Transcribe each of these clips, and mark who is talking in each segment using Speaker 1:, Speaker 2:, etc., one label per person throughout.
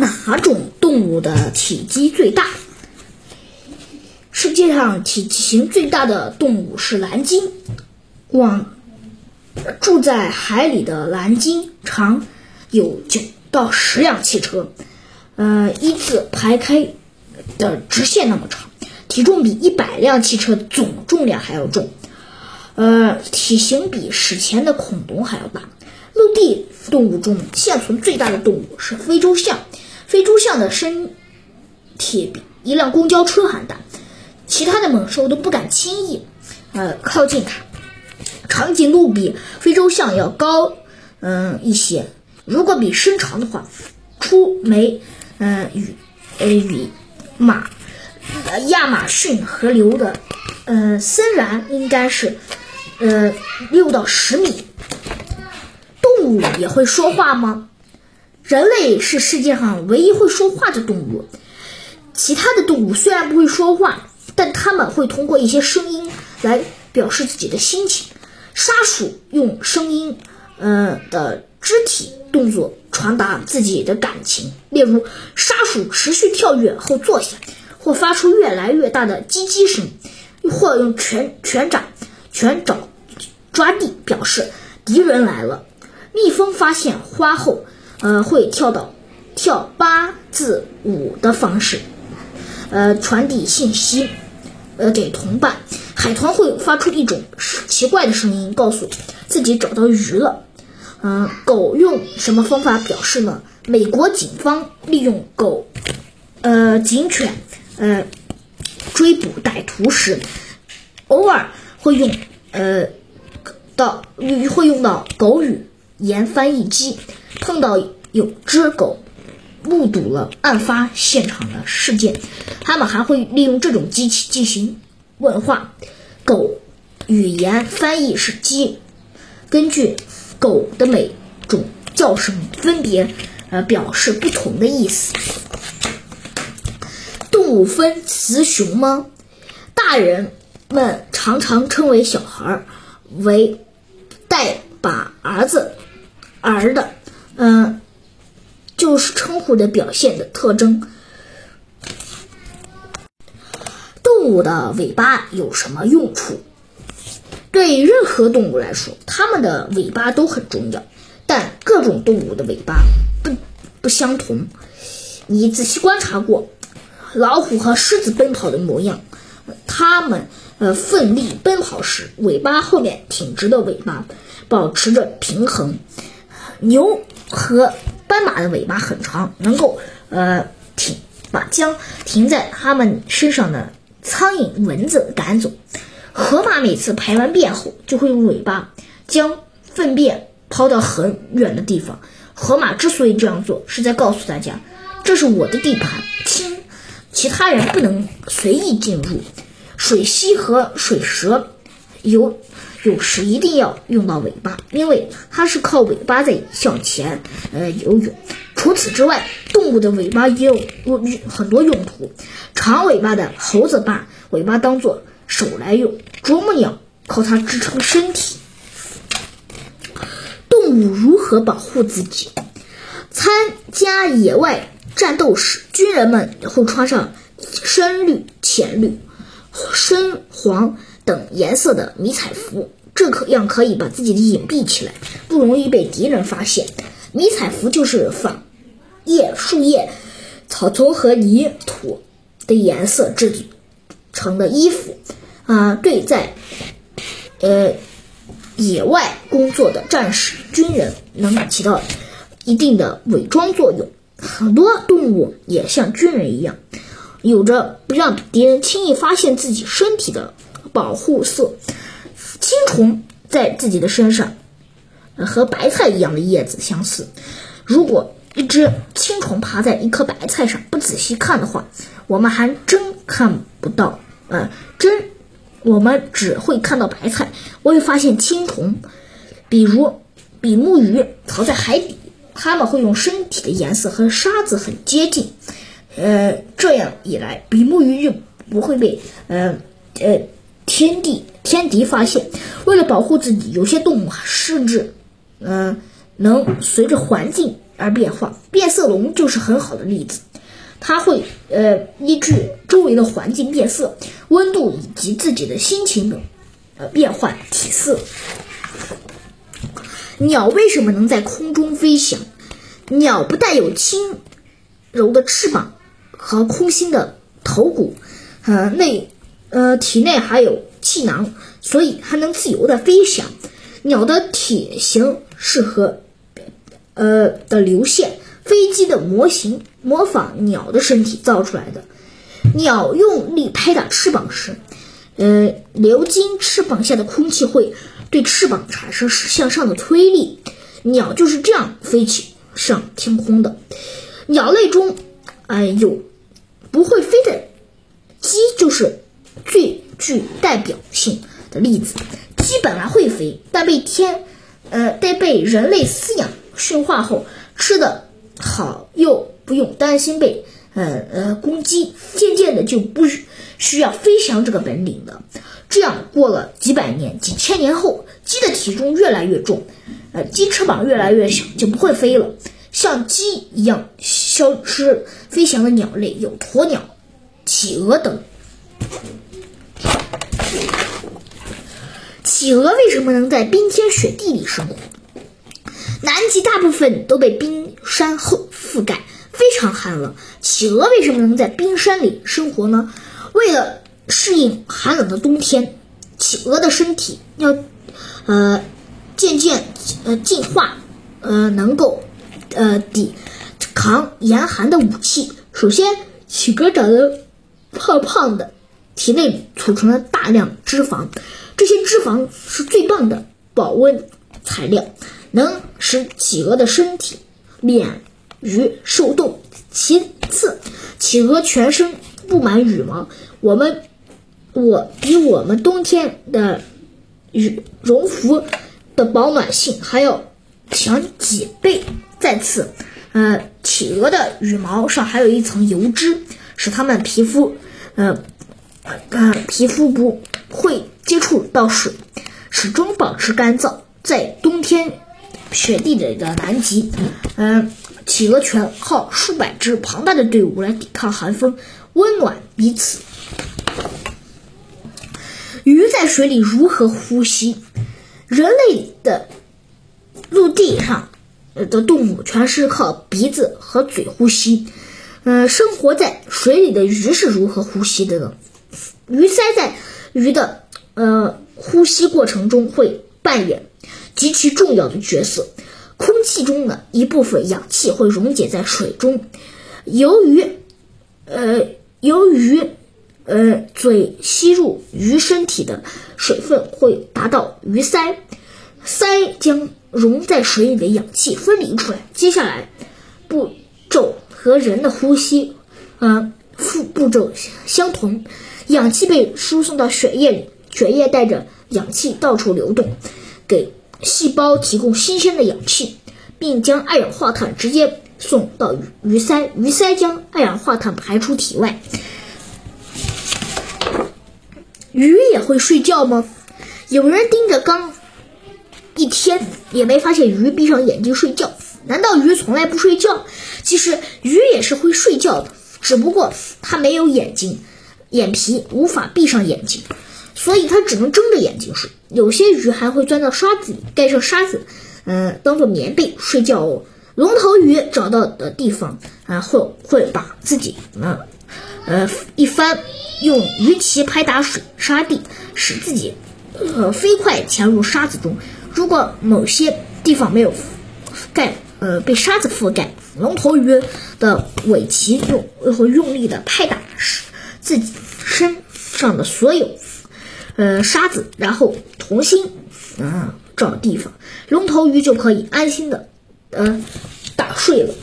Speaker 1: 哪种动物的体积最大？世界上体型最大的动物是蓝鲸。广住在海里的蓝鲸长有九到十辆汽车，呃，一字排开的直线那么长，体重比一百辆汽车总重量还要重，呃，体型比史前的恐龙还要大。陆地动物中现存最大的动物是非洲象，非洲象的身体比一辆公交车还大，其他的猛兽都不敢轻易呃靠近它。长颈鹿比非洲象要高，嗯一些。如果比身长的话，出梅，嗯与，呃与马，亚马逊河流的，呃森然应该是，呃六到十米。动物也会说话吗？人类是世界上唯一会说话的动物。其他的动物虽然不会说话，但它们会通过一些声音来表示自己的心情。沙鼠用声音，呃的肢体动作传达自己的感情，例如，沙鼠持续跳跃后坐下，或发出越来越大的叽叽声，或用拳拳掌拳爪抓地表示敌人来了。蜜蜂发现花后，呃会跳到跳八字舞的方式，呃传递信息，呃给同伴。海豚会发出一种奇怪的声音，告诉自己找到鱼了。嗯，狗用什么方法表示呢？美国警方利用狗，呃，警犬，呃，追捕歹徒时，偶尔会用，呃，到会用到狗语言翻译机。碰到有只狗目睹了案发现场的事件，他们还会利用这种机器进行。问话，狗语言翻译是机，根据狗的每种叫声分别呃表示不同的意思。动物分雌雄吗？大人们常常称为小孩为带把儿子儿的，嗯，就是称呼的表现的特征。动物的尾巴有什么用处？对任何动物来说，它们的尾巴都很重要。但各种动物的尾巴不不相同。你仔细观察过老虎和狮子奔跑的模样，它们呃奋力奔跑时，尾巴后面挺直的尾巴保持着平衡。牛和斑马的尾巴很长，能够呃停把将停在它们身上的。苍蝇、蚊子赶走。河马每次排完便后，就会用尾巴将粪便抛到很远的地方。河马之所以这样做，是在告诉大家，这是我的地盘，亲，其他人不能随意进入。水蜥和水蛇游有时一定要用到尾巴，因为它是靠尾巴在向前呃游泳。除此之外，动物的尾巴也有很多用途。长尾巴的猴子把尾巴当做手来用，啄木鸟靠它支撑身体。动物如何保护自己？参加野外战斗时，军人们会穿上深绿、浅绿、深黄等颜色的迷彩服，这可样可以把自己的隐蔽起来，不容易被敌人发现。迷彩服就是仿叶、树叶、草丛和泥土。的颜色制成的衣服，啊，对在呃野外工作的战士、军人能起到一定的伪装作用。很多动物也像军人一样，有着不让敌人轻易发现自己身体的保护色。青虫在自己的身上和白菜一样的叶子相似。如果一只青虫爬在一颗白菜上，不仔细看的话，我们还真看不到。呃，真，我们只会看到白菜，我会发现青虫，比如比目鱼藏在海底，它们会用身体的颜色和沙子很接近。呃，这样一来，比目鱼就不会被呃呃天地天敌发现。为了保护自己，有些动物甚至嗯能随着环境。而变化。变色龙就是很好的例子，它会呃依据周围的环境变色、温度以及自己的心情等呃变换体色。鸟为什么能在空中飞翔？鸟不但有轻柔的翅膀和空心的头骨，呃内呃体内还有气囊，所以它能自由的飞翔。鸟的体型适合呃的流线，飞机的模型模仿鸟的身体造出来的。鸟用力拍打翅膀时，呃流经翅膀下的空气会。对翅膀产生向上的推力，鸟就是这样飞起上天空的。鸟类中，哎，有不会飞的鸡，就是最具代表性的例子。鸡本来会飞，但被天，呃，但被人类饲养驯化后，吃的好又不用担心被，呃呃攻击，渐渐的就不需要飞翔这个本领了。这样过了几百年、几千年后，鸡的体重越来越重，呃，鸡翅膀越来越小，就不会飞了。像鸡一样消失飞翔的鸟类有鸵鸟、企鹅等。企鹅为什么能在冰天雪地里生活？南极大部分都被冰山后覆盖，非常寒冷。企鹅为什么能在冰山里生活呢？为了适应寒冷的冬天，企鹅的身体要，呃，渐渐呃进化，呃，能够呃抵抗严寒的武器。首先，企鹅长得胖胖的，体内储存了大量脂肪，这些脂肪是最棒的保温材料，能使企鹅的身体免于受冻。其次，企鹅全身布满羽毛，我们。我比我们冬天的羽绒服的保暖性还要强几倍。再次，呃，企鹅的羽毛上还有一层油脂，使它们皮肤，呃，呃，皮肤不会接触到水，始终保持干燥。在冬天雪地里的南极，嗯，企鹅全靠数百只庞大的队伍来抵抗寒风，温暖彼此。鱼在水里如何呼吸？人类的陆地上的动物全是靠鼻子和嘴呼吸。嗯，生活在水里的鱼是如何呼吸的呢？鱼鳃在鱼的呃呼吸过程中会扮演极其重要的角色。空气中的一部分氧气会溶解在水中，由于呃由于。呃，嘴吸入鱼身体的水分会达到鱼鳃，鳃将溶在水里的氧气分离出来。接下来步骤和人的呼吸，呃，步步骤相同，氧气被输送到血液里，血液带着氧气到处流动，给细胞提供新鲜的氧气，并将二氧化碳直接送到鱼鳃，鱼鳃将二氧化碳排出体外。鱼也会睡觉吗？有人盯着缸一天也没发现鱼闭上眼睛睡觉。难道鱼从来不睡觉？其实鱼也是会睡觉的，只不过它没有眼睛，眼皮无法闭上眼睛，所以它只能睁着眼睛睡。有些鱼还会钻到沙子里，盖上沙子，嗯，当做棉被睡觉哦。龙头鱼找到的地方，然后会把自己，嗯，呃，一翻。用鱼鳍拍打水沙地，使自己呃飞快潜入沙子中。如果某些地方没有盖呃被沙子覆盖，龙头鱼的尾鳍用会用力的拍打自己身上的所有呃沙子，然后重新嗯找地方，龙头鱼就可以安心的呃打睡了。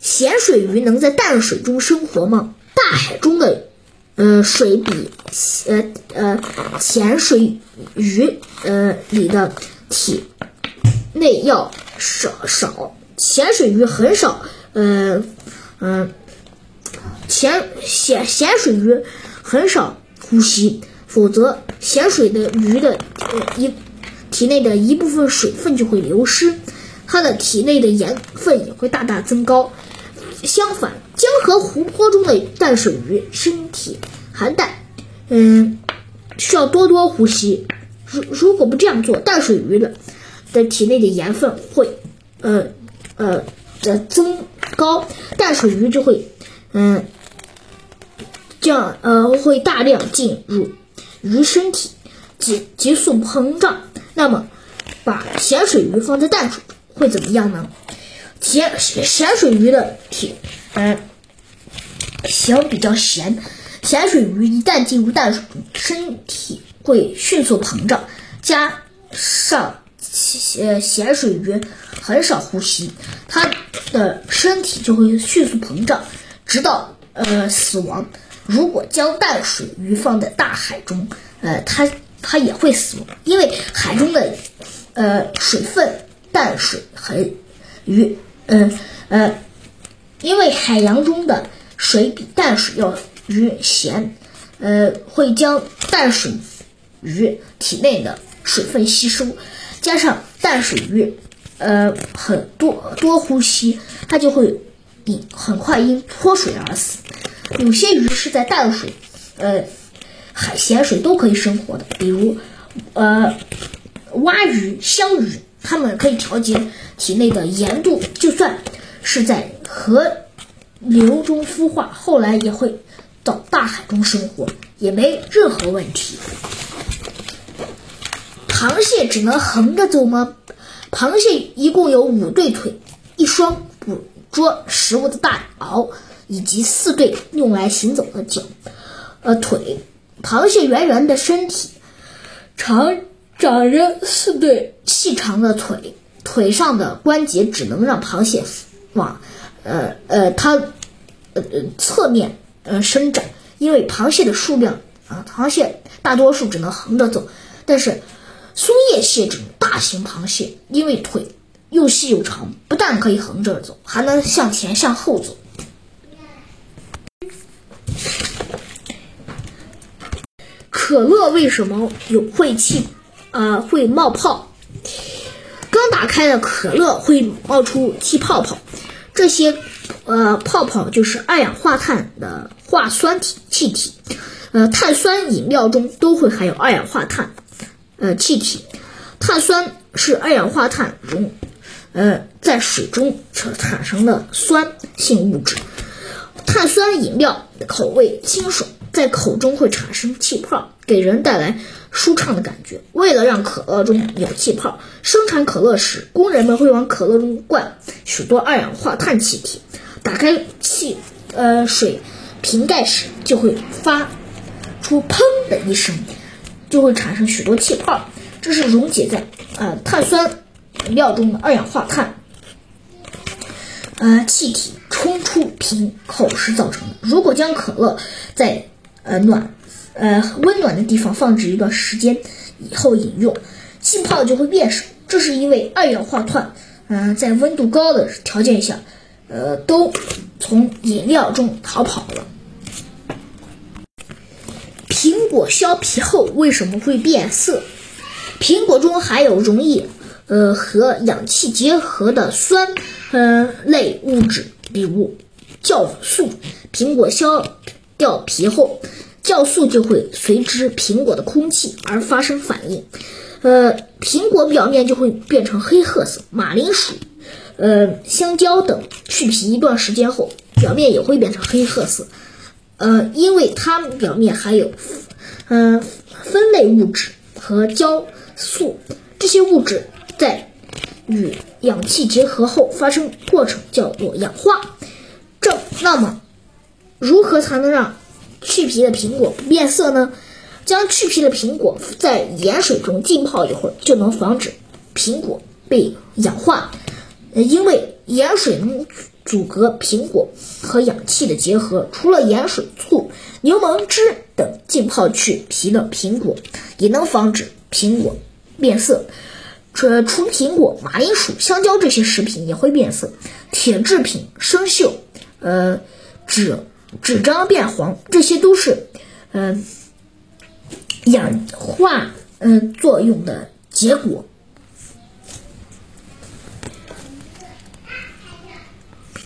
Speaker 1: 咸水鱼能在淡水中生活吗？大海中的，呃，水比，呃呃，浅水鱼，呃里的体内要少少。浅水鱼很少，呃嗯，浅咸咸水鱼很少呼吸，否则咸水的鱼的一体内的一部分水分就会流失。它的体内的盐分也会大大增高。相反，江河湖泊中的淡水鱼身体含氮，嗯，需要多多呼吸。如如果不这样做，淡水鱼的的体内的盐分会，呃呃的增高，淡水鱼就会，嗯，这样呃会大量进入鱼身体，急急速膨胀。那么，把咸水鱼放在淡水会怎么样呢？咸咸水鱼的体，嗯，咸比较咸。咸水鱼一旦进入淡水，身体会迅速膨胀，加上咸咸水鱼很少呼吸，它的身体就会迅速膨胀，直到呃死亡。如果将淡水鱼放在大海中，呃，它它也会死亡，因为海中的呃水分淡水很鱼。嗯呃，因为海洋中的水比淡水要鱼咸，呃，会将淡水鱼体内的水分吸收，加上淡水鱼呃很多多呼吸，它就会因很快因脱水而死。有些鱼是在淡水、呃海咸水都可以生活的，比如呃蛙鱼、香鱼。它们可以调节体内的盐度，就算是在河流中孵化，后来也会到大海中生活，也没任何问题。螃蟹只能横着走吗？螃蟹一共有五对腿，一双捕捉食物的大螯，以及四对用来行走的脚，呃腿。螃蟹圆圆的身体，长。长着四对细长的腿，腿上的关节只能让螃蟹往，呃呃，它呃呃侧面呃伸展，因为螃蟹的数量啊，螃蟹大多数只能横着走，但是松叶蟹这种大型螃蟹，因为腿又细又长，不但可以横着走，还能向前向后走。可乐为什么有会气？呃，会冒泡。刚打开的可乐会冒出气泡泡，这些呃泡泡就是二氧化碳的化酸体气体。呃，碳酸饮料中都会含有二氧化碳呃气体。碳酸是二氧化碳溶呃在水中产产生的酸性物质。碳酸饮料的口味清爽，在口中会产生气泡，给人带来。舒畅的感觉。为了让可乐中有气泡，生产可乐时，工人们会往可乐中灌许多二氧化碳气体。打开气呃水瓶盖时，就会发出“砰”的一声，就会产生许多气泡。这是溶解在呃碳酸饮料中的二氧化碳呃气体冲出瓶口时造成的。如果将可乐在呃暖。呃，温暖的地方放置一段时间以后饮用，气泡就会变少。这是因为二氧化碳，嗯，在温度高的条件下，呃，都从饮料中逃跑了。苹果削皮后为什么会变色？苹果中含有容易呃和氧气结合的酸呃类物质，比如酵素。苹果削掉皮后。酵素就会随之苹果的空气而发生反应，呃，苹果表面就会变成黑褐色。马铃薯、呃，香蕉等去皮一段时间后，表面也会变成黑褐色，呃，因为它们表面含有，嗯，分类物质和酵素，这些物质在与氧气结合后发生过程叫做氧化。这那么，如何才能让？去皮的苹果不变色呢？将去皮的苹果在盐水中浸泡一会儿，就能防止苹果被氧化。因为盐水能阻隔苹果和氧气的结合。除了盐水、醋、柠檬汁等浸泡去皮的苹果，也能防止苹果变色。除除苹果、马铃薯、香蕉这些食品也会变色。铁制品生锈，呃，纸。纸张变黄，这些都是，嗯，氧化嗯作用的结果。